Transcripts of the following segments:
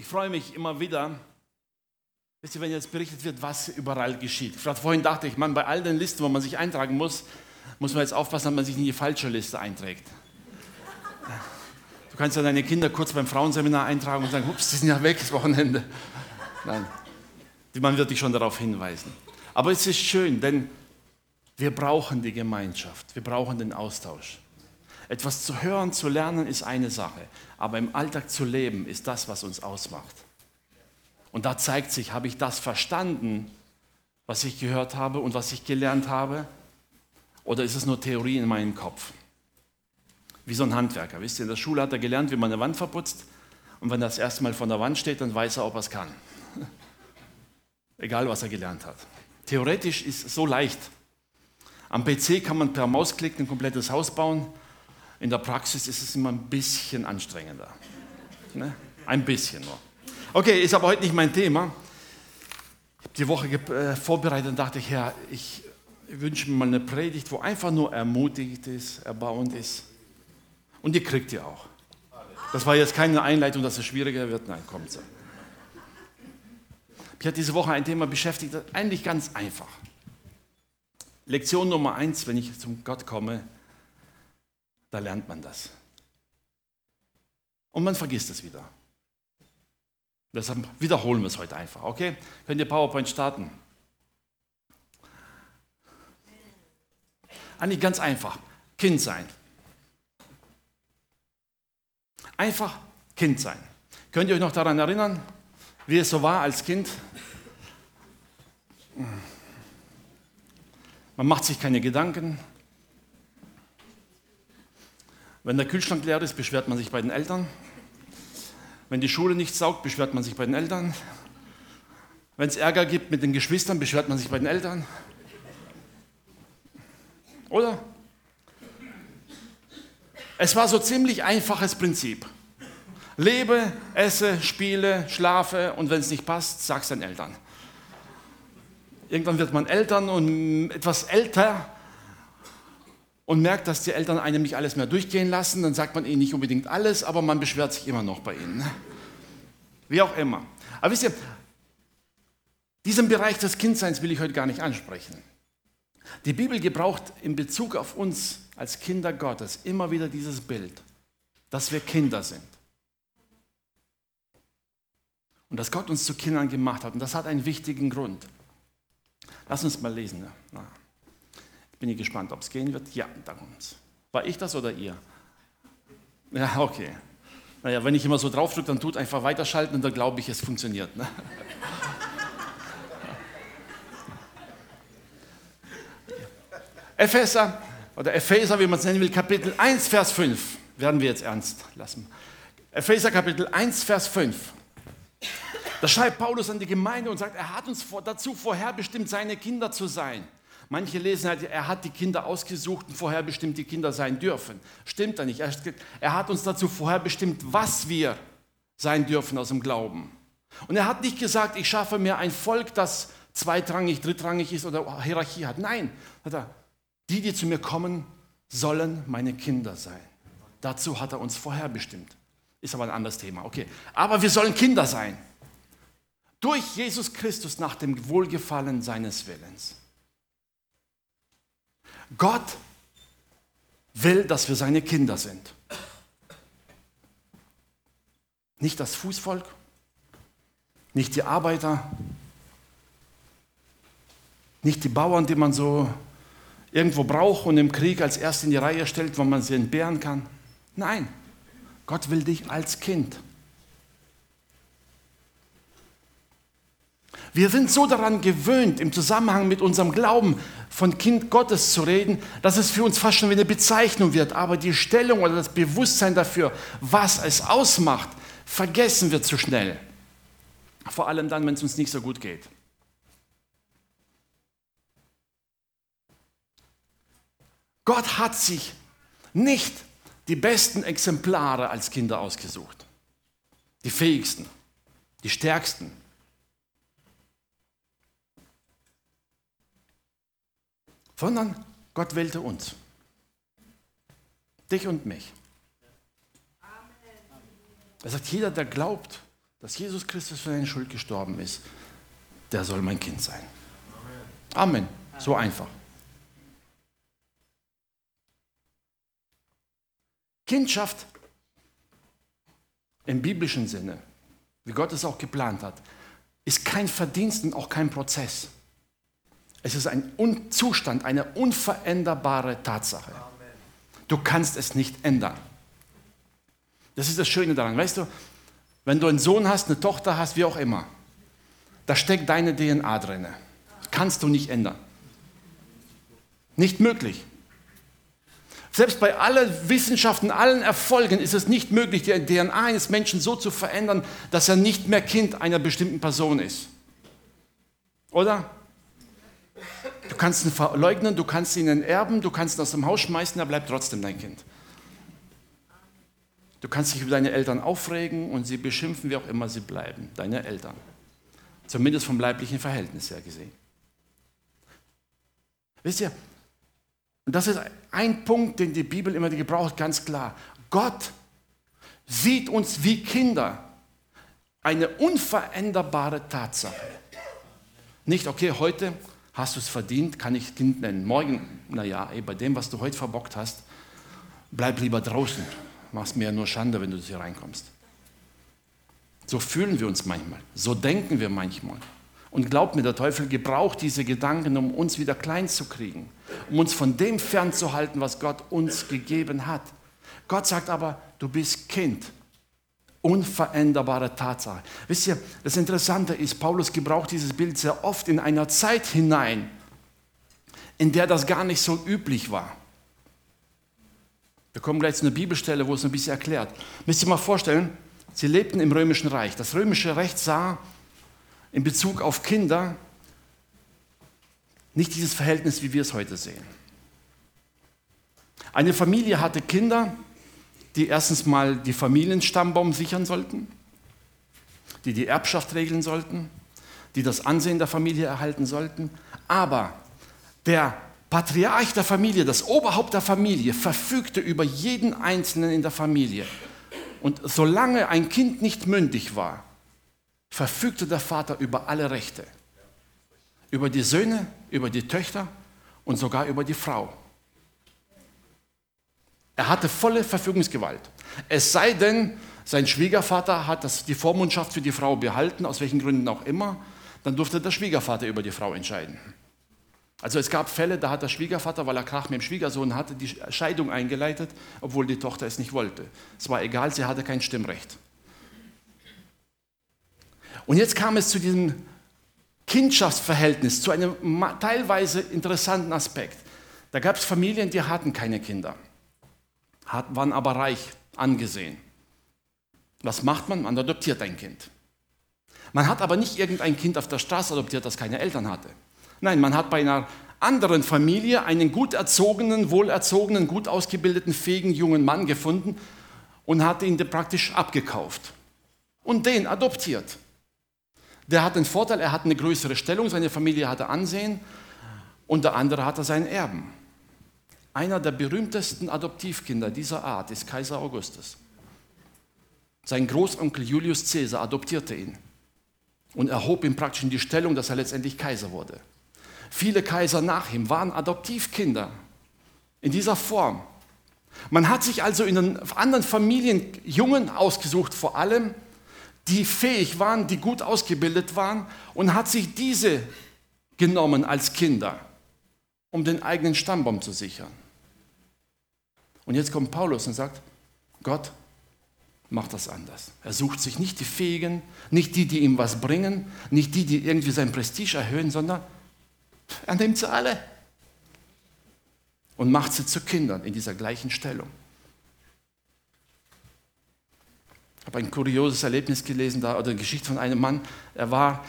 Ich freue mich immer wieder, wisst ihr, wenn jetzt berichtet wird, was überall geschieht. Vorhin dachte ich, man, bei all den Listen, wo man sich eintragen muss, muss man jetzt aufpassen, dass man sich in die falsche Liste einträgt. Du kannst ja deine Kinder kurz beim Frauenseminar eintragen und sagen, ups, die sind ja weg das Wochenende. Nein, man wird dich schon darauf hinweisen. Aber es ist schön, denn wir brauchen die Gemeinschaft, wir brauchen den Austausch. Etwas zu hören, zu lernen ist eine Sache, aber im Alltag zu leben ist das, was uns ausmacht. Und da zeigt sich, habe ich das verstanden, was ich gehört habe und was ich gelernt habe, oder ist es nur Theorie in meinem Kopf? Wie so ein Handwerker. Wisst ihr, in der Schule hat er gelernt, wie man eine Wand verputzt. Und wenn das erste Mal von der Wand steht, dann weiß er, ob er es kann. Egal, was er gelernt hat. Theoretisch ist es so leicht. Am PC kann man per Mausklick ein komplettes Haus bauen. In der Praxis ist es immer ein bisschen anstrengender. Ne? Ein bisschen nur. Okay, ist aber heute nicht mein Thema. Ich habe die Woche äh, vorbereitet und dachte, Herr, ich wünsche mir mal eine Predigt, wo einfach nur ermutigt ist, erbauend ist. Und die kriegt ihr auch. Das war jetzt keine Einleitung, dass es schwieriger wird. Nein, kommt so. Ich hat diese Woche ein Thema beschäftigt, eigentlich ganz einfach. Lektion Nummer eins, wenn ich zum Gott komme, da lernt man das. Und man vergisst es wieder. Deshalb wiederholen wir es heute einfach, okay? Könnt ihr PowerPoint starten? Eigentlich ganz einfach. Kind sein. Einfach Kind sein. Könnt ihr euch noch daran erinnern, wie es so war als Kind? Man macht sich keine Gedanken, wenn der Kühlschrank leer ist, beschwert man sich bei den Eltern. Wenn die Schule nicht saugt, beschwert man sich bei den Eltern. Wenn es Ärger gibt mit den Geschwistern, beschwert man sich bei den Eltern. Oder? Es war so ziemlich einfaches Prinzip. Lebe, esse, spiele, schlafe und wenn es nicht passt, sag's deinen Eltern. Irgendwann wird man Eltern und etwas älter und merkt, dass die Eltern einem nicht alles mehr durchgehen lassen, dann sagt man ihnen nicht unbedingt alles, aber man beschwert sich immer noch bei ihnen. Wie auch immer. Aber wisst ihr, diesen Bereich des Kindseins will ich heute gar nicht ansprechen. Die Bibel gebraucht in Bezug auf uns als Kinder Gottes immer wieder dieses Bild, dass wir Kinder sind. Und dass Gott uns zu Kindern gemacht hat. Und das hat einen wichtigen Grund. Lass uns mal lesen. Ja. Bin ich gespannt, ob es gehen wird. Ja, da kommt's. War ich das oder ihr? Ja, okay. Naja, wenn ich immer so draufdrücke, dann tut einfach weiterschalten und dann glaube ich, es funktioniert. Ne? Epheser oder Epheser, wie man es nennen will, Kapitel 1, Vers 5. Werden wir jetzt ernst lassen. Epheser Kapitel 1, Vers 5. Da schreibt Paulus an die Gemeinde und sagt, er hat uns dazu vorherbestimmt, seine Kinder zu sein. Manche lesen halt, er hat die Kinder ausgesucht und vorher bestimmt, die Kinder sein dürfen. Stimmt da nicht. Er hat uns dazu vorher bestimmt, was wir sein dürfen aus dem Glauben. Und er hat nicht gesagt, ich schaffe mir ein Volk, das zweitrangig, drittrangig ist oder Hierarchie hat. Nein, hat er, die, die zu mir kommen, sollen meine Kinder sein. Dazu hat er uns vorher bestimmt. Ist aber ein anderes Thema. Okay. Aber wir sollen Kinder sein. Durch Jesus Christus nach dem Wohlgefallen seines Willens. Gott will, dass wir seine Kinder sind. Nicht das Fußvolk, nicht die Arbeiter, nicht die Bauern, die man so irgendwo braucht und im Krieg als erst in die Reihe stellt, wo man sie entbehren kann. Nein, Gott will dich als Kind. Wir sind so daran gewöhnt, im Zusammenhang mit unserem Glauben von Kind Gottes zu reden, dass es für uns fast schon wie eine Bezeichnung wird. Aber die Stellung oder das Bewusstsein dafür, was es ausmacht, vergessen wir zu schnell. Vor allem dann, wenn es uns nicht so gut geht. Gott hat sich nicht die besten Exemplare als Kinder ausgesucht. Die fähigsten, die stärksten, sondern Gott wählte uns. Dich und mich. Er sagt, jeder, der glaubt, dass Jesus Christus für deine Schuld gestorben ist, der soll mein Kind sein. Amen. So einfach. Kindschaft im biblischen Sinne, wie Gott es auch geplant hat, ist kein Verdienst und auch kein Prozess. Es ist ein Zustand, eine unveränderbare Tatsache. Du kannst es nicht ändern. Das ist das Schöne daran. Weißt du, wenn du einen Sohn hast, eine Tochter hast, wie auch immer, da steckt deine DNA drin. Kannst du nicht ändern. Nicht möglich. Selbst bei allen Wissenschaften, allen Erfolgen ist es nicht möglich, die DNA eines Menschen so zu verändern, dass er nicht mehr Kind einer bestimmten Person ist. Oder? Du kannst ihn verleugnen, du kannst ihn erben, du kannst ihn aus dem Haus schmeißen, er bleibt trotzdem dein Kind. Du kannst dich über deine Eltern aufregen und sie beschimpfen, wie auch immer sie bleiben, deine Eltern. Zumindest vom leiblichen Verhältnis her gesehen. Wisst ihr, und das ist ein Punkt, den die Bibel immer gebraucht, ganz klar. Gott sieht uns wie Kinder. Eine unveränderbare Tatsache. Nicht, okay, heute hast du es verdient, kann ich Kind nennen. Morgen, naja, bei dem, was du heute verbockt hast, bleib lieber draußen. Machst mir ja nur Schande, wenn du hier reinkommst. So fühlen wir uns manchmal. So denken wir manchmal. Und glaubt mir, der Teufel gebraucht diese Gedanken, um uns wieder klein zu kriegen, um uns von dem fernzuhalten, was Gott uns gegeben hat. Gott sagt aber, du bist Kind. Unveränderbare Tatsache. Wisst ihr, das Interessante ist, Paulus gebraucht dieses Bild sehr oft in einer Zeit hinein, in der das gar nicht so üblich war. Wir kommen gleich zu einer Bibelstelle, wo es ein bisschen erklärt. Müsst ihr mal vorstellen, sie lebten im römischen Reich. Das römische Recht sah in Bezug auf Kinder nicht dieses Verhältnis, wie wir es heute sehen. Eine Familie hatte Kinder, die erstens mal die Familienstammbaum sichern sollten, die die Erbschaft regeln sollten, die das Ansehen der Familie erhalten sollten. Aber der Patriarch der Familie, das Oberhaupt der Familie, verfügte über jeden Einzelnen in der Familie. Und solange ein Kind nicht mündig war, verfügte der Vater über alle Rechte. Über die Söhne, über die Töchter und sogar über die Frau. Er hatte volle Verfügungsgewalt. Es sei denn, sein Schwiegervater hat das, die Vormundschaft für die Frau behalten, aus welchen Gründen auch immer, dann durfte der Schwiegervater über die Frau entscheiden. Also es gab Fälle, da hat der Schwiegervater, weil er Krach mit dem Schwiegersohn hatte, die Scheidung eingeleitet, obwohl die Tochter es nicht wollte. Es war egal, sie hatte kein Stimmrecht. Und jetzt kam es zu diesem Kindschaftsverhältnis, zu einem teilweise interessanten Aspekt. Da gab es Familien, die hatten keine Kinder, waren aber reich angesehen. Was macht man? Man adoptiert ein Kind. Man hat aber nicht irgendein Kind auf der Straße adoptiert, das keine Eltern hatte. Nein, man hat bei einer anderen Familie einen gut erzogenen, wohlerzogenen, gut ausgebildeten, fähigen jungen Mann gefunden und hat ihn praktisch abgekauft und den adoptiert. Der hat den Vorteil, er hat eine größere Stellung, seine Familie hatte Ansehen und der andere hatte seinen Erben. Einer der berühmtesten Adoptivkinder dieser Art ist Kaiser Augustus. Sein Großonkel Julius Caesar adoptierte ihn und erhob ihn praktisch in die Stellung, dass er letztendlich Kaiser wurde. Viele Kaiser nach ihm waren Adoptivkinder in dieser Form. Man hat sich also in den anderen Familien Jungen ausgesucht, vor allem, die fähig waren, die gut ausgebildet waren und hat sich diese genommen als Kinder, um den eigenen Stammbaum zu sichern. Und jetzt kommt Paulus und sagt, Gott macht das anders. Er sucht sich nicht die Fähigen, nicht die, die ihm was bringen, nicht die, die irgendwie sein Prestige erhöhen, sondern er nimmt sie alle und macht sie zu Kindern in dieser gleichen Stellung. Ich habe ein kurioses Erlebnis gelesen, da, oder eine Geschichte von einem Mann. Er war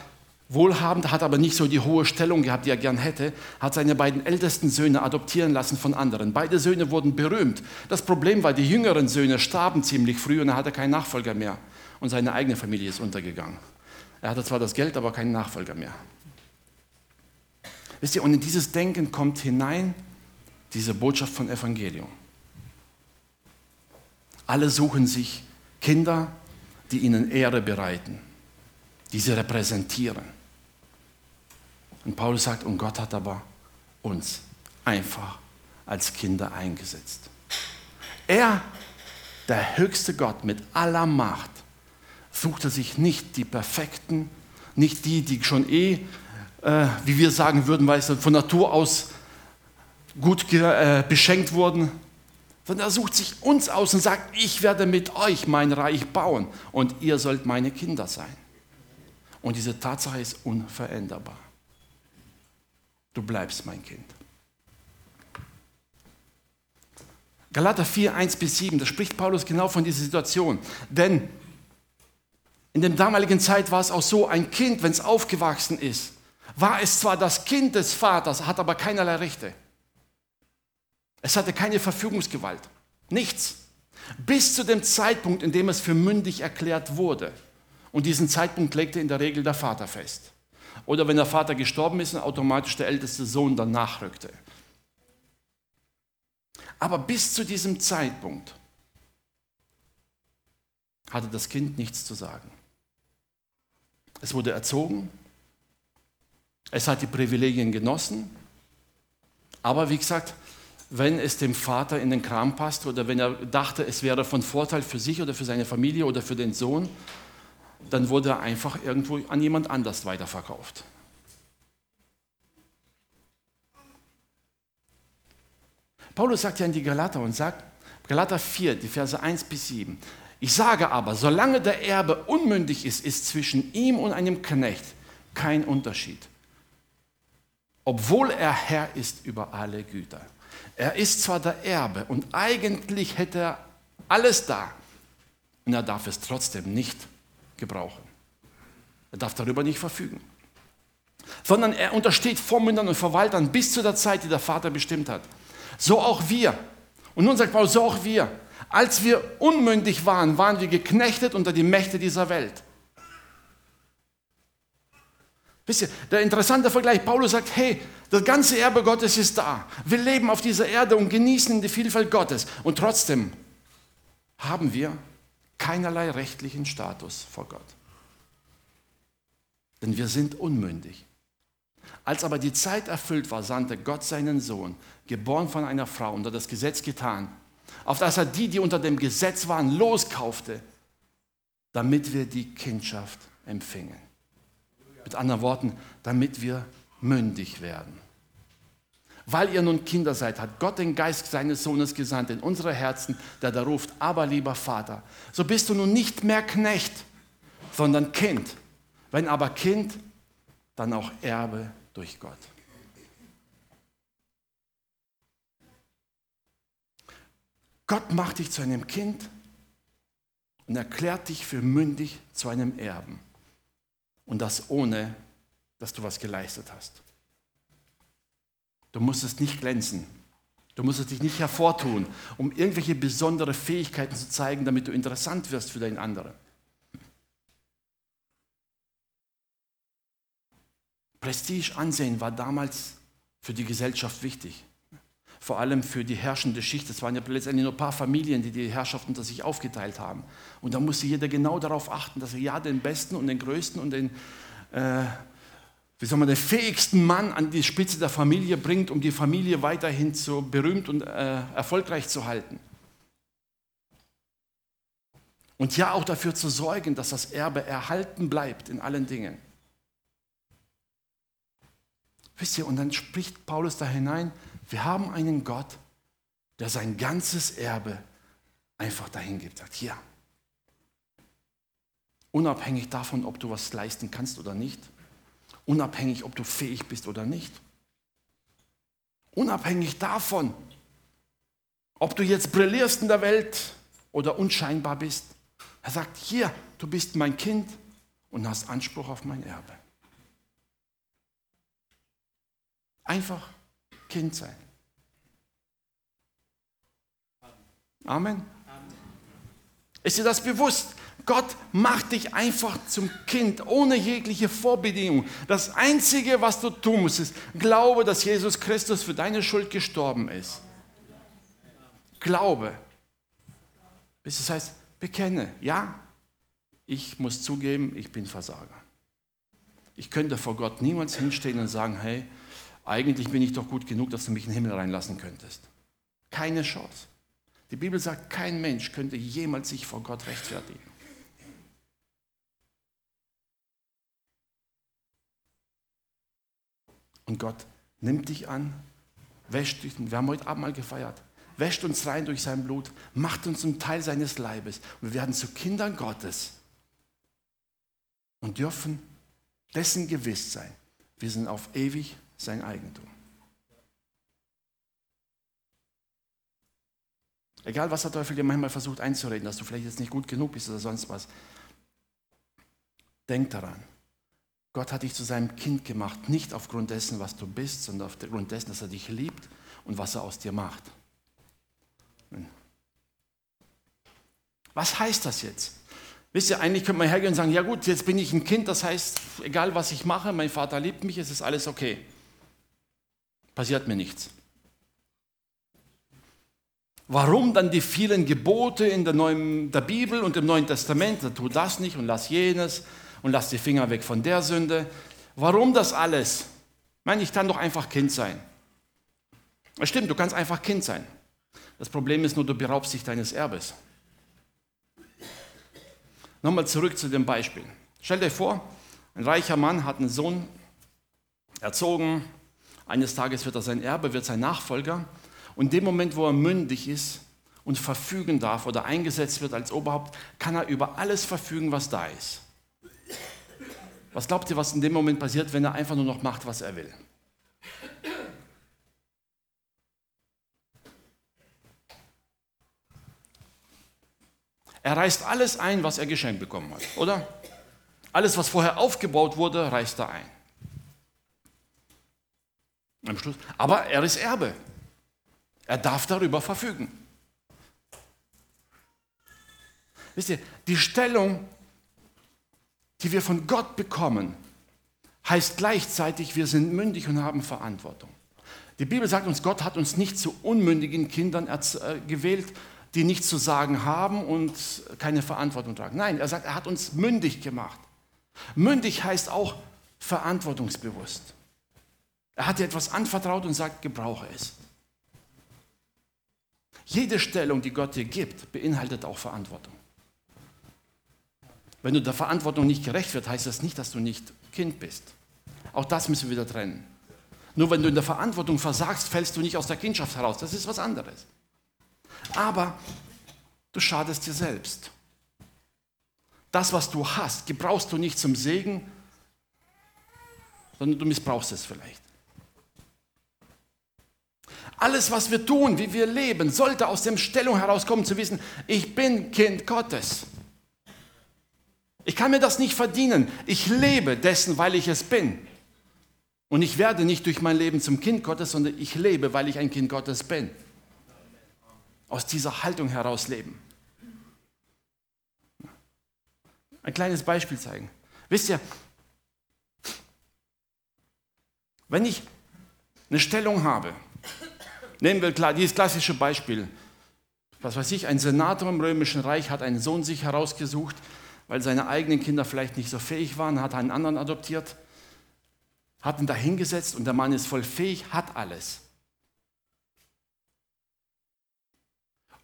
wohlhabend, hat aber nicht so die hohe Stellung gehabt, die er gern hätte, hat seine beiden ältesten Söhne adoptieren lassen von anderen. Beide Söhne wurden berühmt. Das Problem war, die jüngeren Söhne starben ziemlich früh und er hatte keinen Nachfolger mehr. Und seine eigene Familie ist untergegangen. Er hatte zwar das Geld, aber keinen Nachfolger mehr. Wisst ihr, und in dieses Denken kommt hinein diese Botschaft von Evangelium. Alle suchen sich Kinder, die ihnen Ehre bereiten. die sie repräsentieren. Und Paulus sagt, und Gott hat aber uns einfach als Kinder eingesetzt. Er, der höchste Gott mit aller Macht, suchte sich nicht die Perfekten, nicht die, die schon eh, äh, wie wir sagen würden, weißt du, von Natur aus gut äh, beschenkt wurden, sondern er sucht sich uns aus und sagt, ich werde mit euch mein Reich bauen und ihr sollt meine Kinder sein. Und diese Tatsache ist unveränderbar. Du bleibst mein Kind. Galater 4, 1 bis 7, da spricht Paulus genau von dieser Situation. Denn in der damaligen Zeit war es auch so, ein Kind, wenn es aufgewachsen ist, war es zwar das Kind des Vaters, hat aber keinerlei Rechte. Es hatte keine Verfügungsgewalt, nichts. Bis zu dem Zeitpunkt, in dem es für mündig erklärt wurde. Und diesen Zeitpunkt legte in der Regel der Vater fest. Oder wenn der Vater gestorben ist und automatisch der älteste Sohn dann nachrückte. Aber bis zu diesem Zeitpunkt hatte das Kind nichts zu sagen. Es wurde erzogen, es hat die Privilegien genossen, aber wie gesagt, wenn es dem Vater in den Kram passt oder wenn er dachte, es wäre von Vorteil für sich oder für seine Familie oder für den Sohn, dann wurde er einfach irgendwo an jemand anders weiterverkauft. Paulus sagt ja in die Galater und sagt, Galater 4, die Verse 1 bis 7, ich sage aber, solange der Erbe unmündig ist, ist zwischen ihm und einem Knecht kein Unterschied. Obwohl er Herr ist über alle Güter. Er ist zwar der Erbe und eigentlich hätte er alles da und er darf es trotzdem nicht gebrauchen. Er darf darüber nicht verfügen. Sondern er untersteht Vormündern und Verwaltern bis zu der Zeit, die der Vater bestimmt hat. So auch wir. Und nun sagt Paulus, so auch wir. Als wir unmündig waren, waren wir geknechtet unter die Mächte dieser Welt. Wisst ihr, der interessante Vergleich, Paulus sagt, hey, das ganze Erbe Gottes ist da. Wir leben auf dieser Erde und genießen die Vielfalt Gottes. Und trotzdem haben wir keinerlei rechtlichen Status vor Gott. Denn wir sind unmündig. Als aber die Zeit erfüllt war, sandte Gott seinen Sohn, geboren von einer Frau, unter das Gesetz getan, auf das er die, die unter dem Gesetz waren, loskaufte, damit wir die Kindschaft empfingen. Mit anderen Worten, damit wir mündig werden. Weil ihr nun Kinder seid, hat Gott den Geist seines Sohnes gesandt in unsere Herzen, der da ruft, aber lieber Vater, so bist du nun nicht mehr Knecht, sondern Kind. Wenn aber Kind, dann auch Erbe durch Gott. Gott macht dich zu einem Kind und erklärt dich für mündig zu einem Erben. Und das ohne, dass du was geleistet hast. Du musst es nicht glänzen. Du musst es dich nicht hervortun, um irgendwelche besondere Fähigkeiten zu zeigen, damit du interessant wirst für den anderen. Prestige, Ansehen war damals für die Gesellschaft wichtig vor allem für die herrschende Schicht. Es waren ja letztendlich nur ein paar Familien, die die Herrschaft unter sich aufgeteilt haben. Und da musste jeder genau darauf achten, dass er ja den besten und den größten und den, äh, wie soll man, den fähigsten Mann an die Spitze der Familie bringt, um die Familie weiterhin so berühmt und äh, erfolgreich zu halten. Und ja auch dafür zu sorgen, dass das Erbe erhalten bleibt in allen Dingen. Wisst ihr, und dann spricht Paulus da hinein, wir haben einen Gott, der sein ganzes Erbe einfach dahin gibt. Sagt, hier. Unabhängig davon, ob du was leisten kannst oder nicht. Unabhängig, ob du fähig bist oder nicht. Unabhängig davon, ob du jetzt brillierst in der Welt oder unscheinbar bist. Er sagt, hier, du bist mein Kind und hast Anspruch auf mein Erbe. Einfach Kind sein. Amen. Ist dir das bewusst? Gott macht dich einfach zum Kind ohne jegliche Vorbedingung. Das Einzige, was du tun musst, ist, glaube, dass Jesus Christus für deine Schuld gestorben ist. Glaube. Das heißt, bekenne, ja, ich muss zugeben, ich bin Versager. Ich könnte vor Gott niemals hinstehen und sagen, hey, eigentlich bin ich doch gut genug, dass du mich in den Himmel reinlassen könntest. Keine Chance. Die Bibel sagt, kein Mensch könnte jemals sich vor Gott rechtfertigen. Und Gott nimmt dich an, wäscht dich, wir haben heute Abend mal gefeiert, wäscht uns rein durch sein Blut, macht uns zum Teil seines Leibes. Und wir werden zu Kindern Gottes und dürfen dessen gewiss sein, wir sind auf ewig sein Eigentum. Egal, was der Teufel dir manchmal versucht einzureden, dass du vielleicht jetzt nicht gut genug bist oder sonst was. Denk daran, Gott hat dich zu seinem Kind gemacht, nicht aufgrund dessen, was du bist, sondern aufgrund dessen, dass er dich liebt und was er aus dir macht. Was heißt das jetzt? Wisst ihr, eigentlich könnte man hergehen und sagen, ja gut, jetzt bin ich ein Kind, das heißt, egal was ich mache, mein Vater liebt mich, es ist alles okay. Passiert mir nichts. Warum dann die vielen Gebote in der, Neuen, der Bibel und im Neuen Testament? Tu das nicht und lass jenes und lass die Finger weg von der Sünde. Warum das alles? Ich meine, ich kann doch einfach Kind sein. Es stimmt, du kannst einfach Kind sein. Das Problem ist nur, du beraubst dich deines Erbes. Nochmal zurück zu dem Beispiel. Stell dir vor, ein reicher Mann hat einen Sohn erzogen. Eines Tages wird er sein Erbe, wird sein Nachfolger. Und in dem Moment, wo er mündig ist und verfügen darf oder eingesetzt wird als Oberhaupt, kann er über alles verfügen, was da ist. Was glaubt ihr, was in dem Moment passiert, wenn er einfach nur noch macht, was er will? Er reißt alles ein, was er geschenkt bekommen hat, oder? Alles, was vorher aufgebaut wurde, reißt er ein. Am Schluss. Aber er ist Erbe. Er darf darüber verfügen. Wisst ihr, die Stellung, die wir von Gott bekommen, heißt gleichzeitig, wir sind mündig und haben Verantwortung. Die Bibel sagt uns, Gott hat uns nicht zu unmündigen Kindern äh, gewählt, die nichts zu sagen haben und keine Verantwortung tragen. Nein, er sagt, er hat uns mündig gemacht. Mündig heißt auch verantwortungsbewusst. Er hat dir etwas anvertraut und sagt, gebrauche es. Jede Stellung, die Gott dir gibt, beinhaltet auch Verantwortung. Wenn du der Verantwortung nicht gerecht wird, heißt das nicht, dass du nicht Kind bist. Auch das müssen wir wieder trennen. Nur wenn du in der Verantwortung versagst, fällst du nicht aus der Kindschaft heraus. Das ist was anderes. Aber du schadest dir selbst. Das, was du hast, gebrauchst du nicht zum Segen, sondern du missbrauchst es vielleicht. Alles, was wir tun, wie wir leben, sollte aus der Stellung herauskommen, zu wissen, ich bin Kind Gottes. Ich kann mir das nicht verdienen. Ich lebe dessen, weil ich es bin. Und ich werde nicht durch mein Leben zum Kind Gottes, sondern ich lebe, weil ich ein Kind Gottes bin aus dieser Haltung heraus leben. Ein kleines Beispiel zeigen. Wisst ihr, wenn ich eine Stellung habe, nehmen wir klar, dieses klassische Beispiel, was weiß ich, ein Senator im Römischen Reich hat einen Sohn sich herausgesucht, weil seine eigenen Kinder vielleicht nicht so fähig waren, hat einen anderen adoptiert, hat ihn dahingesetzt und der Mann ist voll fähig, hat alles.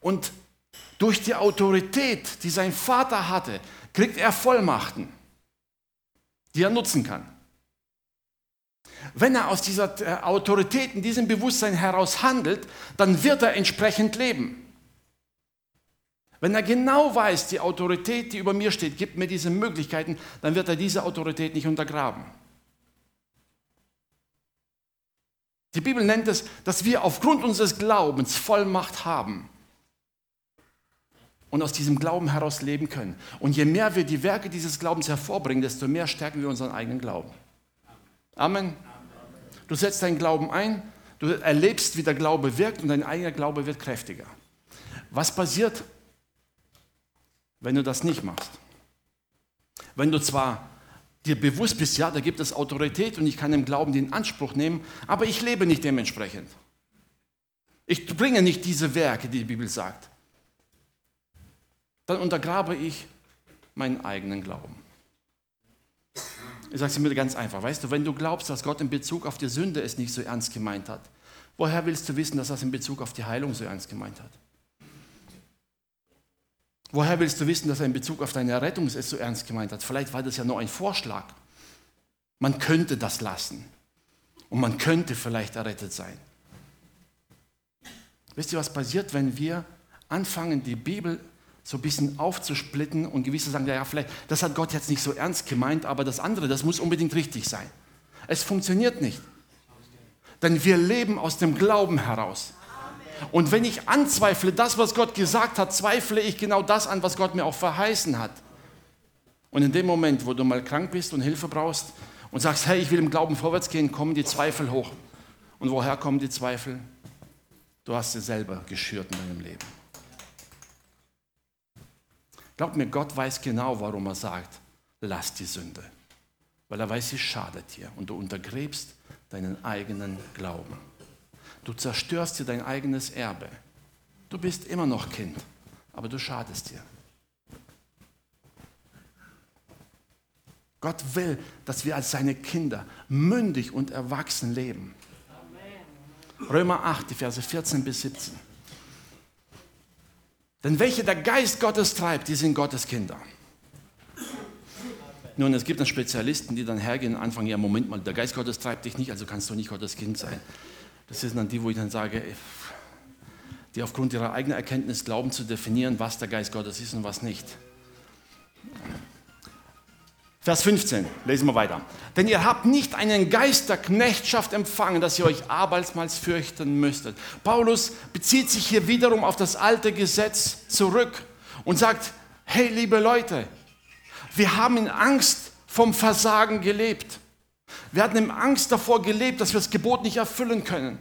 Und durch die Autorität, die sein Vater hatte, kriegt er Vollmachten, die er nutzen kann. Wenn er aus dieser äh, Autorität, in diesem Bewusstsein heraus handelt, dann wird er entsprechend leben. Wenn er genau weiß, die Autorität, die über mir steht, gibt mir diese Möglichkeiten, dann wird er diese Autorität nicht untergraben. Die Bibel nennt es, dass wir aufgrund unseres Glaubens Vollmacht haben und aus diesem Glauben heraus leben können. Und je mehr wir die Werke dieses Glaubens hervorbringen, desto mehr stärken wir unseren eigenen Glauben. Amen. Du setzt deinen Glauben ein, du erlebst, wie der Glaube wirkt und dein eigener Glaube wird kräftiger. Was passiert, wenn du das nicht machst? Wenn du zwar dir bewusst bist, ja, da gibt es Autorität und ich kann im Glauben den Anspruch nehmen, aber ich lebe nicht dementsprechend. Ich bringe nicht diese Werke, die die Bibel sagt dann untergrabe ich meinen eigenen Glauben. Ich sage es mir ganz einfach. Weißt du, wenn du glaubst, dass Gott in Bezug auf die Sünde es nicht so ernst gemeint hat, woher willst du wissen, dass er es in Bezug auf die Heilung so ernst gemeint hat? Woher willst du wissen, dass er in Bezug auf deine Rettung es so ernst gemeint hat? Vielleicht war das ja nur ein Vorschlag. Man könnte das lassen. Und man könnte vielleicht errettet sein. Wisst ihr, was passiert, wenn wir anfangen, die Bibel so ein bisschen aufzusplitten und gewisse sagen, ja, vielleicht, das hat Gott jetzt nicht so ernst gemeint, aber das andere, das muss unbedingt richtig sein. Es funktioniert nicht. Denn wir leben aus dem Glauben heraus. Und wenn ich anzweifle, das, was Gott gesagt hat, zweifle ich genau das an, was Gott mir auch verheißen hat. Und in dem Moment, wo du mal krank bist und Hilfe brauchst und sagst, hey, ich will im Glauben vorwärts gehen, kommen die Zweifel hoch. Und woher kommen die Zweifel? Du hast sie selber geschürt in deinem Leben. Glaub mir, Gott weiß genau, warum er sagt, lass die Sünde. Weil er weiß, sie schadet dir und du untergräbst deinen eigenen Glauben. Du zerstörst dir dein eigenes Erbe. Du bist immer noch Kind, aber du schadest dir. Gott will, dass wir als seine Kinder mündig und erwachsen leben. Römer 8, die Verse 14 bis 17. Denn welche der Geist Gottes treibt, die sind Gottes Kinder. Nun, es gibt dann Spezialisten, die dann hergehen und anfangen, ja, Moment mal, der Geist Gottes treibt dich nicht, also kannst du nicht Gottes Kind sein. Das sind dann die, wo ich dann sage, die aufgrund ihrer eigenen Erkenntnis glauben zu definieren, was der Geist Gottes ist und was nicht. Vers 15, lesen wir weiter. Denn ihr habt nicht einen Geist der Knechtschaft empfangen, dass ihr euch abermals fürchten müsstet. Paulus bezieht sich hier wiederum auf das alte Gesetz zurück und sagt, hey liebe Leute, wir haben in Angst vom Versagen gelebt. Wir hatten in Angst davor gelebt, dass wir das Gebot nicht erfüllen können.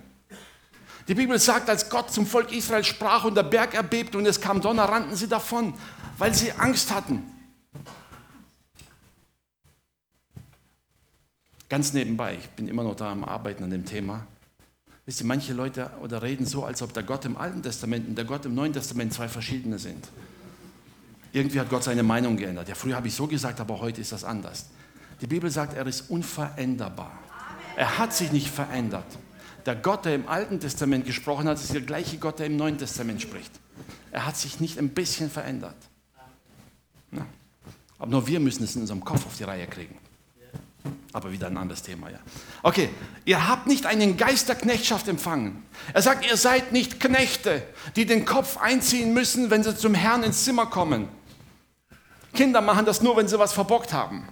Die Bibel sagt, als Gott zum Volk Israel sprach und der Berg erbebte und es kam Donner, rannten sie davon, weil sie Angst hatten. Ganz nebenbei, ich bin immer noch da am Arbeiten an dem Thema. Wisst ihr, manche Leute oder reden so, als ob der Gott im Alten Testament und der Gott im Neuen Testament zwei verschiedene sind. Irgendwie hat Gott seine Meinung geändert. Ja, früher habe ich so gesagt, aber heute ist das anders. Die Bibel sagt, er ist unveränderbar. Er hat sich nicht verändert. Der Gott, der im Alten Testament gesprochen hat, ist der gleiche Gott, der im Neuen Testament spricht. Er hat sich nicht ein bisschen verändert. Ja. Aber nur wir müssen es in unserem Kopf auf die Reihe kriegen. Aber wieder ein anderes Thema, ja. Okay, ihr habt nicht einen Geist der Knechtschaft empfangen. Er sagt, ihr seid nicht Knechte, die den Kopf einziehen müssen, wenn sie zum Herrn ins Zimmer kommen. Kinder machen das nur, wenn sie was verbockt haben.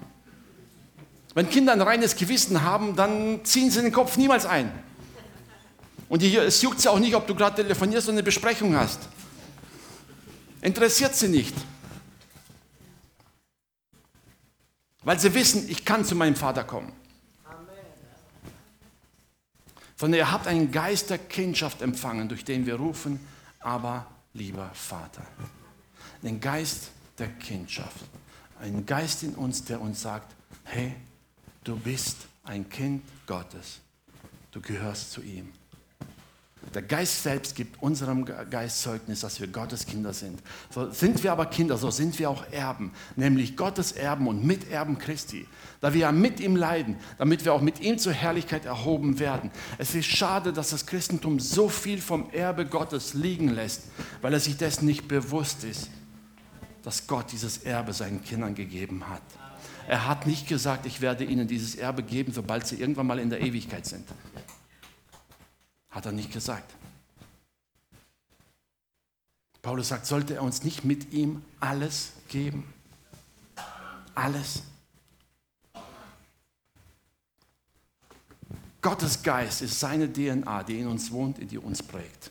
Wenn Kinder ein reines Gewissen haben, dann ziehen sie den Kopf niemals ein. Und es juckt sie auch nicht, ob du gerade telefonierst und eine Besprechung hast. Interessiert sie nicht. Weil sie wissen, ich kann zu meinem Vater kommen. Sondern ihr habt einen Geist der Kindschaft empfangen, durch den wir rufen, aber lieber Vater. Den Geist der Kindschaft. Ein Geist in uns, der uns sagt, hey, du bist ein Kind Gottes. Du gehörst zu ihm. Der Geist selbst gibt unserem Geist Zeugnis, dass wir Gottes Kinder sind. So sind wir aber Kinder, so sind wir auch Erben, nämlich Gottes Erben und Miterben Christi. Da wir ja mit ihm leiden, damit wir auch mit ihm zur Herrlichkeit erhoben werden. Es ist schade, dass das Christentum so viel vom Erbe Gottes liegen lässt, weil er sich dessen nicht bewusst ist, dass Gott dieses Erbe seinen Kindern gegeben hat. Er hat nicht gesagt, ich werde ihnen dieses Erbe geben, sobald sie irgendwann mal in der Ewigkeit sind. Hat er nicht gesagt. Paulus sagt, sollte er uns nicht mit ihm alles geben? Alles. Gottes Geist ist seine DNA, die in uns wohnt, die uns prägt.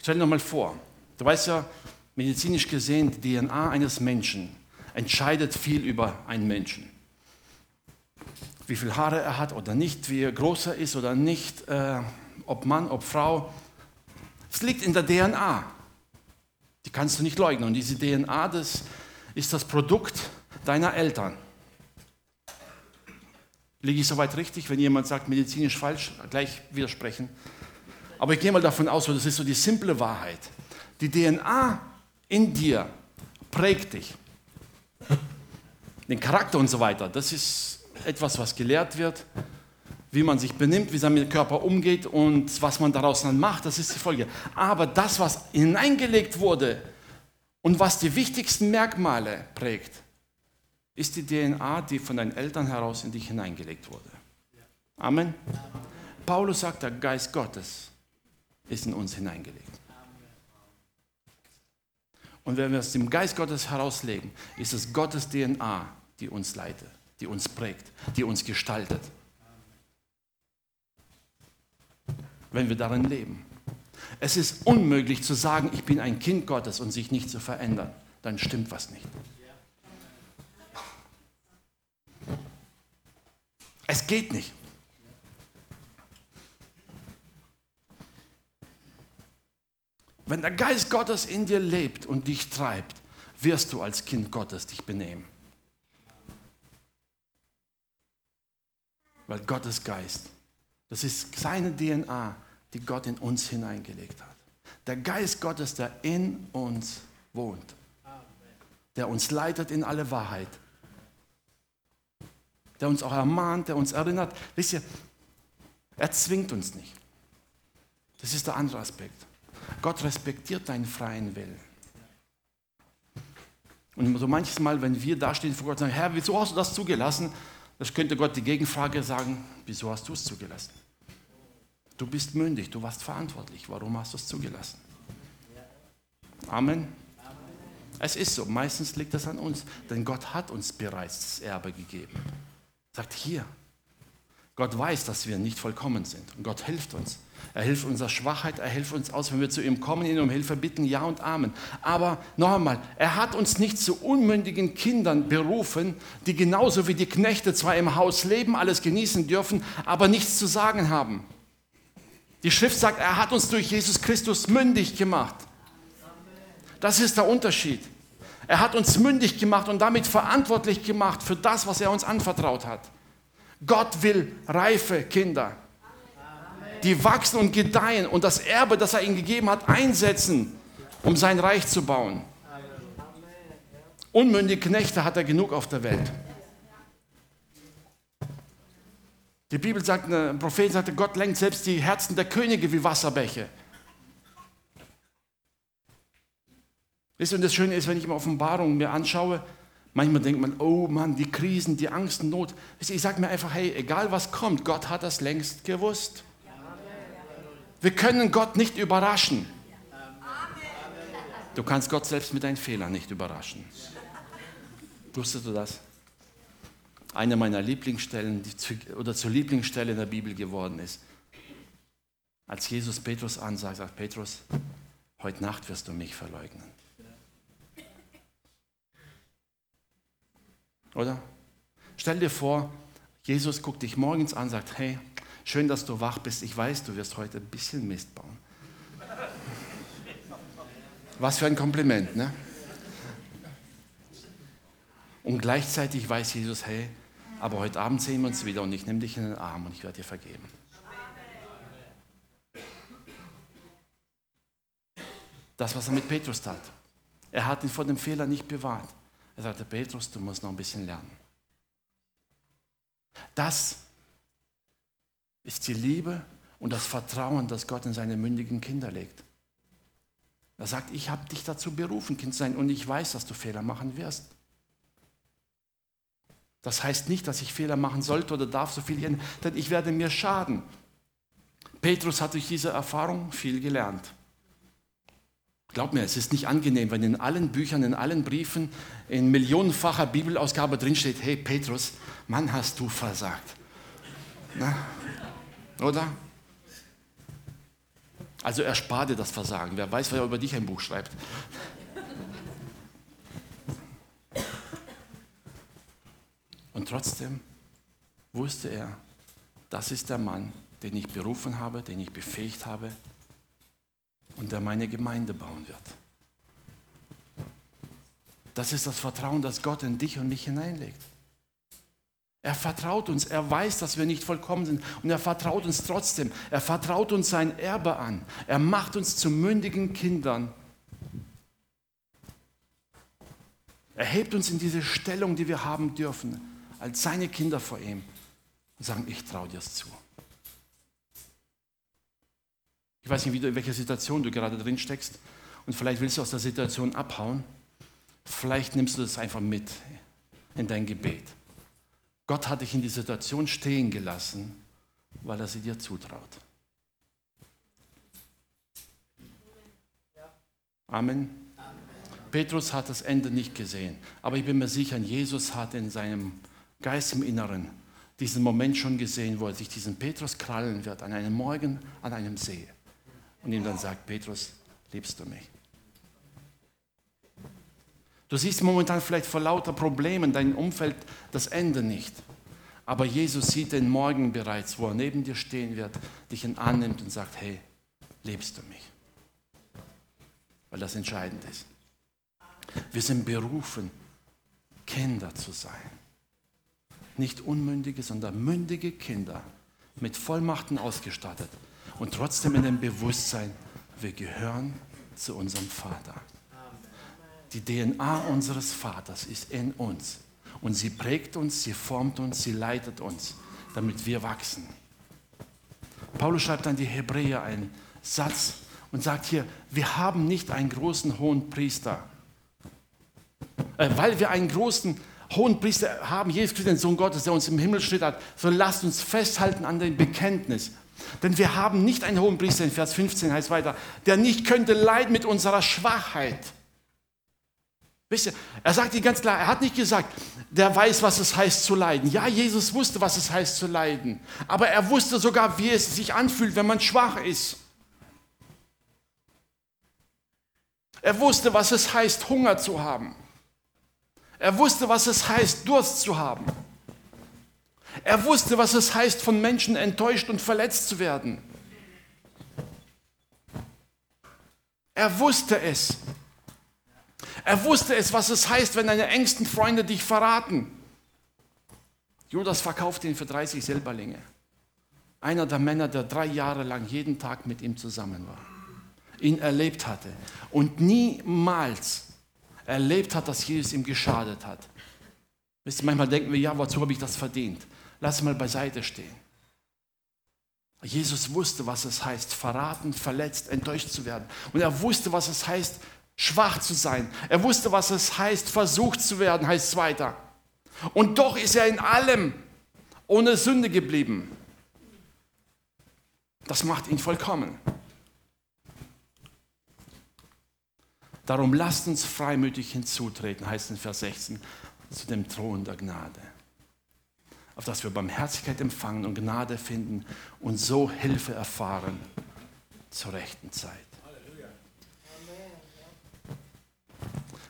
Stell dir mal vor, du weißt ja, medizinisch gesehen, die DNA eines Menschen entscheidet viel über einen Menschen wie viele Haare er hat oder nicht, wie groß er ist oder nicht, äh, ob Mann, ob Frau. Es liegt in der DNA. Die kannst du nicht leugnen. Und diese DNA, das ist das Produkt deiner Eltern. Liege ich soweit richtig, wenn jemand sagt, medizinisch falsch, gleich widersprechen. Aber ich gehe mal davon aus, das ist so die simple Wahrheit. Die DNA in dir prägt dich. Den Charakter und so weiter. Das ist etwas, was gelehrt wird, wie man sich benimmt, wie man mit dem Körper umgeht und was man daraus dann macht, das ist die Folge. Aber das, was hineingelegt wurde und was die wichtigsten Merkmale prägt, ist die DNA, die von deinen Eltern heraus in dich hineingelegt wurde. Amen. Paulus sagt, der Geist Gottes ist in uns hineingelegt. Und wenn wir es dem Geist Gottes herauslegen, ist es Gottes DNA, die uns leitet, die uns prägt, die uns gestaltet. Wenn wir darin leben. Es ist unmöglich zu sagen, ich bin ein Kind Gottes und sich nicht zu verändern. Dann stimmt was nicht. Es geht nicht. Wenn der Geist Gottes in dir lebt und dich treibt, wirst du als Kind Gottes dich benehmen. Weil Gottes Geist, das ist seine DNA, die Gott in uns hineingelegt hat. Der Geist Gottes, der in uns wohnt, der uns leitet in alle Wahrheit, der uns auch ermahnt, der uns erinnert. Wisst ihr, er zwingt uns nicht. Das ist der andere Aspekt. Gott respektiert deinen freien Willen. Und so manches Mal, wenn wir da stehen vor Gott und sagen, Herr, wieso hast du das zugelassen? Das könnte Gott die Gegenfrage sagen, wieso hast du es zugelassen? Du bist mündig, du warst verantwortlich, warum hast du es zugelassen? Amen. Es ist so, meistens liegt das an uns, denn Gott hat uns bereits das Erbe gegeben. Sagt hier, Gott weiß, dass wir nicht vollkommen sind und Gott hilft uns. Er hilft unserer Schwachheit, er hilft uns aus, wenn wir zu ihm kommen, ihn um Hilfe bitten, ja und Amen. Aber noch einmal, er hat uns nicht zu unmündigen Kindern berufen, die genauso wie die Knechte zwar im Haus leben, alles genießen dürfen, aber nichts zu sagen haben. Die Schrift sagt, er hat uns durch Jesus Christus mündig gemacht. Das ist der Unterschied. Er hat uns mündig gemacht und damit verantwortlich gemacht für das, was er uns anvertraut hat. Gott will reife Kinder die wachsen und gedeihen und das Erbe, das er ihnen gegeben hat, einsetzen, um sein Reich zu bauen. Unmündige Knechte hat er genug auf der Welt. Die Bibel sagt, ein Prophet sagte, Gott lenkt selbst die Herzen der Könige wie Wasserbäche. Wisst ihr, und das Schöne ist, wenn ich mir Offenbarungen mir anschaue, manchmal denkt man, oh Mann, die Krisen, die Angst, Not. Ich sage mir einfach, hey, egal was kommt, Gott hat das längst gewusst. Wir können Gott nicht überraschen. Du kannst Gott selbst mit deinen Fehlern nicht überraschen. Wusstest du das? Eine meiner Lieblingsstellen die zu, oder zur Lieblingsstelle in der Bibel geworden ist. Als Jesus Petrus ansagt, sagt Petrus, heute Nacht wirst du mich verleugnen. Oder? Stell dir vor, Jesus guckt dich morgens an, sagt, hey, Schön, dass du wach bist. Ich weiß, du wirst heute ein bisschen Mist bauen. Was für ein Kompliment, ne? Und gleichzeitig weiß Jesus, hey, aber heute Abend sehen wir uns wieder und ich nehme dich in den Arm und ich werde dir vergeben. Das, was er mit Petrus tat. Er hat ihn vor dem Fehler nicht bewahrt. Er sagte, Petrus, du musst noch ein bisschen lernen. Das ist die Liebe und das Vertrauen, das Gott in seine mündigen Kinder legt. Er sagt, ich habe dich dazu berufen, Kind zu sein, und ich weiß, dass du Fehler machen wirst. Das heißt nicht, dass ich Fehler machen sollte oder darf so viel, denn ich werde mir schaden. Petrus hat durch diese Erfahrung viel gelernt. Glaub mir, es ist nicht angenehm, wenn in allen Büchern, in allen Briefen, in millionenfacher Bibelausgabe drinsteht, hey Petrus, Mann, hast du versagt. Na, oder? Also erspar dir das Versagen. Wer weiß, wer über dich ein Buch schreibt. Und trotzdem wusste er, das ist der Mann, den ich berufen habe, den ich befähigt habe und der meine Gemeinde bauen wird. Das ist das Vertrauen, das Gott in dich und mich hineinlegt. Er vertraut uns, er weiß, dass wir nicht vollkommen sind und er vertraut uns trotzdem. Er vertraut uns sein Erbe an. Er macht uns zu mündigen Kindern. Er hebt uns in diese Stellung, die wir haben dürfen, als seine Kinder vor ihm und sagen, ich traue dir es zu. Ich weiß nicht, wie du, in welcher Situation du gerade drin steckst und vielleicht willst du aus der Situation abhauen. Vielleicht nimmst du das einfach mit in dein Gebet. Gott hat dich in die Situation stehen gelassen, weil er sie dir zutraut. Amen. Petrus hat das Ende nicht gesehen, aber ich bin mir sicher, Jesus hat in seinem Geist im Inneren diesen Moment schon gesehen, wo er sich diesen Petrus krallen wird an einem Morgen an einem See und ihm dann sagt, Petrus, liebst du mich? Du siehst momentan vielleicht vor lauter Problemen dein Umfeld das Ende nicht. Aber Jesus sieht den Morgen bereits, wo er neben dir stehen wird, dich annimmt und sagt, hey, liebst du mich? Weil das entscheidend ist. Wir sind berufen, Kinder zu sein. Nicht unmündige, sondern mündige Kinder mit Vollmachten ausgestattet und trotzdem in dem Bewusstsein, wir gehören zu unserem Vater. Die DNA unseres Vaters ist in uns und sie prägt uns, sie formt uns, sie leitet uns, damit wir wachsen. Paulus schreibt an die Hebräer einen Satz und sagt hier, wir haben nicht einen großen hohen Priester, äh, weil wir einen großen hohen Priester haben, Jesus Christus, den Sohn Gottes, der uns im Himmel steht hat, so lasst uns festhalten an dem Bekenntnis. Denn wir haben nicht einen hohen Priester, in Vers 15 heißt weiter, der nicht könnte leiden mit unserer Schwachheit. Wisst ihr, er sagt dir ganz klar, er hat nicht gesagt, der weiß, was es heißt zu leiden. Ja, Jesus wusste, was es heißt zu leiden. Aber er wusste sogar, wie es sich anfühlt, wenn man schwach ist. Er wusste, was es heißt, Hunger zu haben. Er wusste, was es heißt, Durst zu haben. Er wusste, was es heißt, von Menschen enttäuscht und verletzt zu werden. Er wusste es. Er wusste es, was es heißt, wenn deine engsten Freunde dich verraten. Judas verkaufte ihn für 30 Silberlinge. Einer der Männer, der drei Jahre lang jeden Tag mit ihm zusammen war, ihn erlebt hatte und niemals erlebt hat, dass Jesus ihm geschadet hat. Wisst ihr, manchmal denken wir, ja, wozu habe ich das verdient? Lass mal beiseite stehen. Jesus wusste, was es heißt, verraten, verletzt, enttäuscht zu werden. Und er wusste, was es heißt, schwach zu sein. Er wusste, was es heißt, versucht zu werden, heißt es weiter. Und doch ist er in allem ohne Sünde geblieben. Das macht ihn vollkommen. Darum lasst uns freimütig hinzutreten, heißt in Vers 16, zu dem Thron der Gnade, auf dass wir Barmherzigkeit empfangen und Gnade finden und so Hilfe erfahren zur rechten Zeit.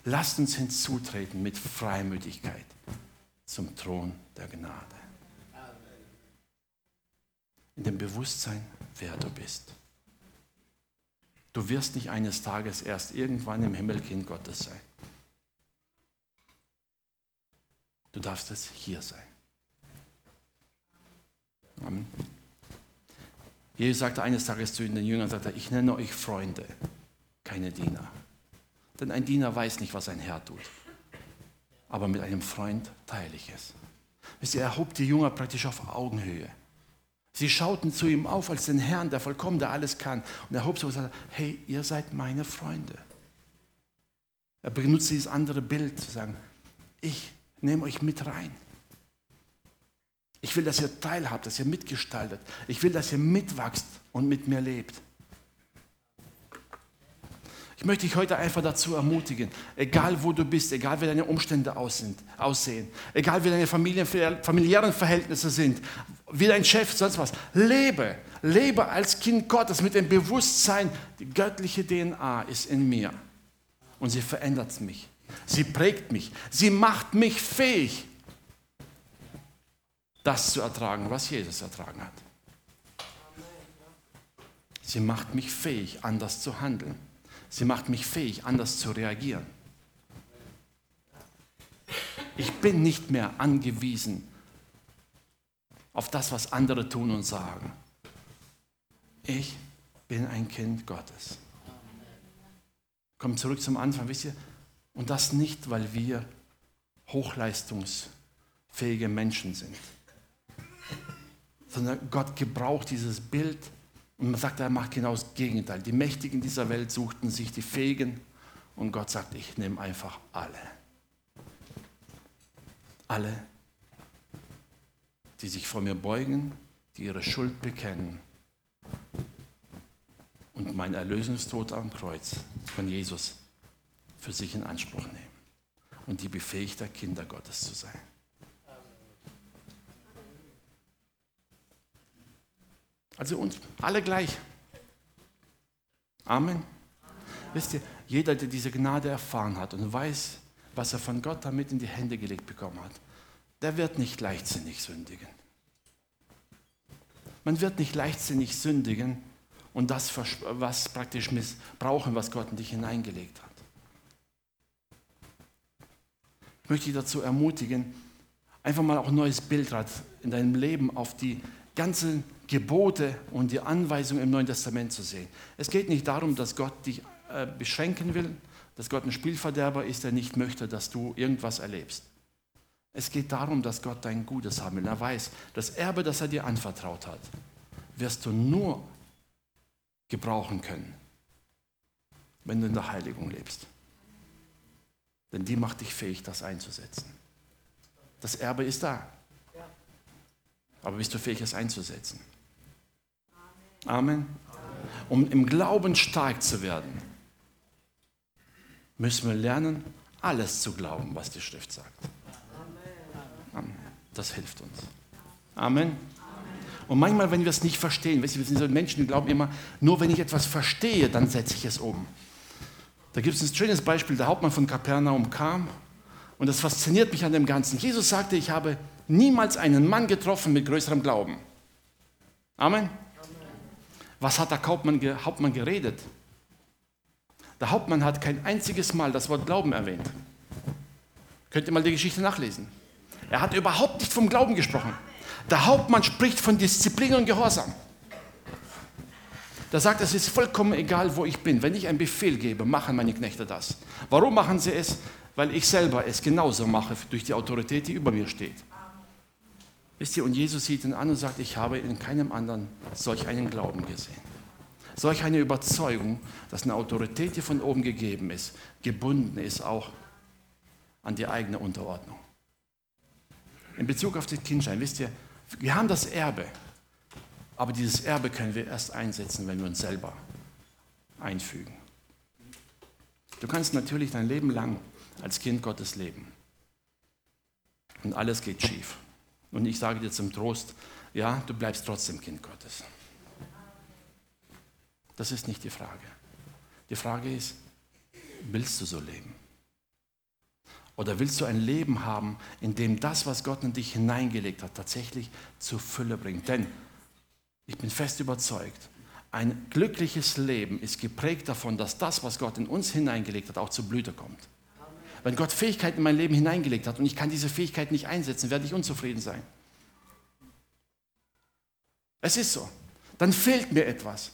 Lasst uns hinzutreten mit Freimütigkeit zum Thron der Gnade. In dem Bewusstsein, wer du bist. Du wirst nicht eines Tages erst irgendwann im Himmel Kind Gottes sein. Du darfst es hier sein. Amen. Jesus sagte eines Tages zu den Jüngern, sagte, ich nenne euch Freunde, keine Diener. Denn ein Diener weiß nicht, was ein Herr tut. Aber mit einem Freund teile ich es. Wisst ihr, er hob die Jünger praktisch auf Augenhöhe. Sie schauten zu ihm auf als den Herrn, der vollkommen, der alles kann. Und er hob so und sagte, hey, ihr seid meine Freunde. Er benutzt dieses andere Bild zu sagen, ich nehme euch mit rein. Ich will, dass ihr teilhabt, dass ihr mitgestaltet. Ich will, dass ihr mitwachst und mit mir lebt. Ich möchte dich heute einfach dazu ermutigen, egal wo du bist, egal wie deine Umstände aussehen, egal wie deine familiären Verhältnisse sind, wie dein Chef, sonst was, lebe, lebe als Kind Gottes mit dem Bewusstsein, die göttliche DNA ist in mir. Und sie verändert mich, sie prägt mich, sie macht mich fähig, das zu ertragen, was Jesus ertragen hat. Sie macht mich fähig, anders zu handeln. Sie macht mich fähig, anders zu reagieren. Ich bin nicht mehr angewiesen auf das, was andere tun und sagen. Ich bin ein Kind Gottes. Kommt zurück zum Anfang, wisst ihr? Und das nicht, weil wir hochleistungsfähige Menschen sind. Sondern Gott gebraucht dieses Bild und man sagt, er macht genau das Gegenteil. Die Mächtigen dieser Welt suchten sich die Fähigen und Gott sagt, ich nehme einfach alle. Alle, die sich vor mir beugen, die ihre Schuld bekennen und mein Erlösungstod am Kreuz von Jesus für sich in Anspruch nehmen und die befähigter Kinder Gottes zu sein. Also uns alle gleich. Amen. Wisst ihr, jeder, der diese Gnade erfahren hat und weiß, was er von Gott damit in die Hände gelegt bekommen hat, der wird nicht leichtsinnig sündigen. Man wird nicht leichtsinnig sündigen und das, was praktisch missbrauchen, was Gott in dich hineingelegt hat. Ich möchte dich dazu ermutigen, einfach mal auch ein neues Bildrad in deinem Leben auf die ganzen Gebote und die Anweisungen im Neuen Testament zu sehen. Es geht nicht darum, dass Gott dich äh, beschränken will, dass Gott ein Spielverderber ist, der nicht möchte, dass du irgendwas erlebst. Es geht darum, dass Gott dein Gutes haben will. Er weiß, das Erbe, das er dir anvertraut hat, wirst du nur gebrauchen können, wenn du in der Heiligung lebst. Denn die macht dich fähig, das einzusetzen. Das Erbe ist da. Aber bist du fähig, es einzusetzen? Amen. Um im Glauben stark zu werden, müssen wir lernen, alles zu glauben, was die Schrift sagt. Amen. Das hilft uns. Amen. Und manchmal, wenn wir es nicht verstehen, weißt du, wir sind so Menschen, die glauben immer, nur wenn ich etwas verstehe, dann setze ich es um. Da gibt es ein schönes Beispiel, der Hauptmann von Kapernaum kam und das fasziniert mich an dem Ganzen. Jesus sagte, ich habe niemals einen Mann getroffen mit größerem Glauben. Amen. Was hat der Hauptmann, Hauptmann geredet? Der Hauptmann hat kein einziges Mal das Wort Glauben erwähnt. Könnt ihr mal die Geschichte nachlesen. Er hat überhaupt nicht vom Glauben gesprochen. Der Hauptmann spricht von Disziplin und Gehorsam. Der sagt, es ist vollkommen egal, wo ich bin. Wenn ich einen Befehl gebe, machen meine Knechte das. Warum machen sie es? Weil ich selber es genauso mache durch die Autorität, die über mir steht. Wisst ihr, und Jesus sieht ihn an und sagt, ich habe in keinem anderen solch einen Glauben gesehen. Solch eine Überzeugung, dass eine Autorität, die von oben gegeben ist, gebunden ist auch an die eigene Unterordnung. In Bezug auf den Kindschein, wisst ihr, wir haben das Erbe, aber dieses Erbe können wir erst einsetzen, wenn wir uns selber einfügen. Du kannst natürlich dein Leben lang als Kind Gottes leben und alles geht schief. Und ich sage dir zum Trost, ja, du bleibst trotzdem Kind Gottes. Das ist nicht die Frage. Die Frage ist, willst du so leben? Oder willst du ein Leben haben, in dem das, was Gott in dich hineingelegt hat, tatsächlich zur Fülle bringt? Denn ich bin fest überzeugt, ein glückliches Leben ist geprägt davon, dass das, was Gott in uns hineingelegt hat, auch zur Blüte kommt. Wenn Gott Fähigkeiten in mein Leben hineingelegt hat und ich kann diese Fähigkeiten nicht einsetzen, werde ich unzufrieden sein. Es ist so. Dann fehlt mir etwas.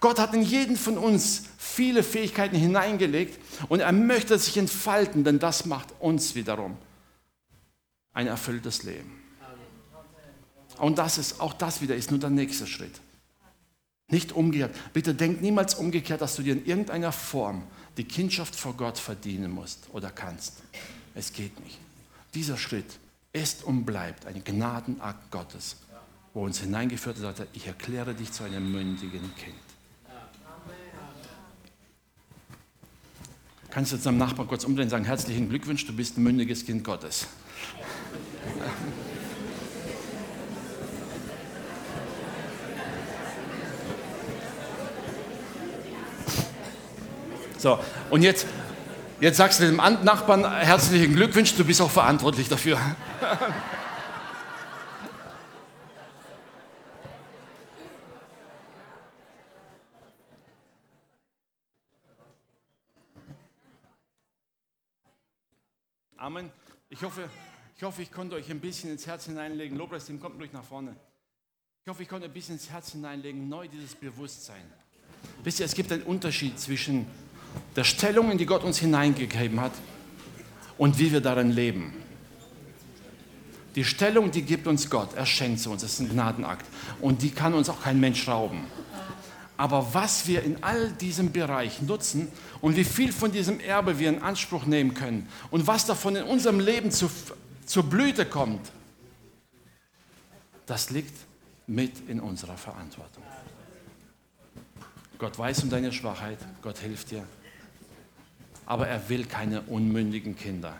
Gott hat in jeden von uns viele Fähigkeiten hineingelegt und er möchte sich entfalten, denn das macht uns wiederum ein erfülltes Leben. Und das ist, auch das wieder ist nur der nächste Schritt. Nicht umgekehrt. Bitte denk niemals umgekehrt, dass du dir in irgendeiner Form die Kindschaft vor Gott verdienen musst oder kannst. Es geht nicht. Dieser Schritt ist und bleibt ein Gnadenakt Gottes, wo uns hineingeführt hat, sagt, ich erkläre dich zu einem mündigen Kind. Kannst du jetzt am Nachbarn kurz umdrehen und sagen, herzlichen Glückwunsch, du bist ein mündiges Kind Gottes. So, und jetzt, jetzt sagst du dem Nachbarn herzlichen Glückwunsch, du bist auch verantwortlich dafür. Amen. Ich hoffe, ich hoffe, ich konnte euch ein bisschen ins Herz hineinlegen. Lobpreisteam, kommt ruhig nach vorne. Ich hoffe, ich konnte ein bisschen ins Herz hineinlegen, neu dieses Bewusstsein. Wisst ihr, es gibt einen Unterschied zwischen der Stellung, in die Gott uns hineingegeben hat, und wie wir darin leben. Die Stellung, die gibt uns Gott, er schenkt sie uns, das ist ein Gnadenakt. Und die kann uns auch kein Mensch rauben. Aber was wir in all diesem Bereich nutzen und wie viel von diesem Erbe wir in Anspruch nehmen können und was davon in unserem Leben zu, zur Blüte kommt, das liegt mit in unserer Verantwortung. Gott weiß um deine Schwachheit, Gott hilft dir, aber er will keine unmündigen Kinder.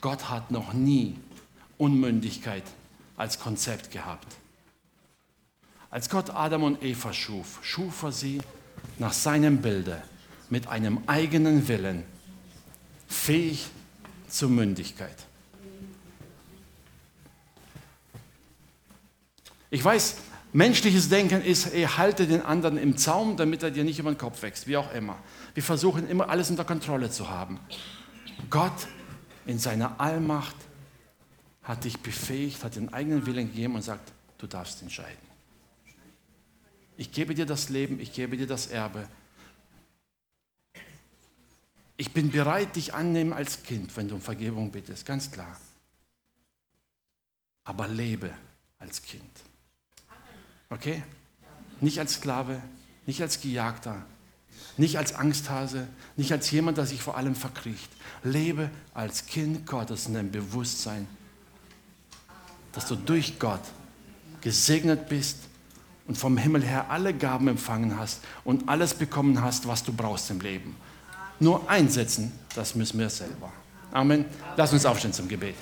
Gott hat noch nie Unmündigkeit als Konzept gehabt. Als Gott Adam und Eva schuf, schuf er sie nach seinem Bilde mit einem eigenen Willen, fähig zur Mündigkeit. Ich weiß, menschliches Denken ist, ey, halte den anderen im Zaum, damit er dir nicht über den Kopf wächst, wie auch immer. Wir versuchen immer alles unter Kontrolle zu haben. Gott in seiner Allmacht hat dich befähigt, hat den eigenen Willen gegeben und sagt, du darfst entscheiden. Ich gebe dir das Leben, ich gebe dir das Erbe. Ich bin bereit, dich annehmen als Kind, wenn du um Vergebung bittest, ganz klar. Aber lebe als Kind. Okay? Nicht als Sklave, nicht als Gejagter, nicht als Angsthase, nicht als jemand, der sich vor allem verkriecht. Lebe als Kind Gottes in dem Bewusstsein, dass du durch Gott gesegnet bist und vom Himmel her alle Gaben empfangen hast und alles bekommen hast, was du brauchst im Leben. Nur einsetzen, das müssen wir selber. Amen. Lass uns aufstehen zum Gebet.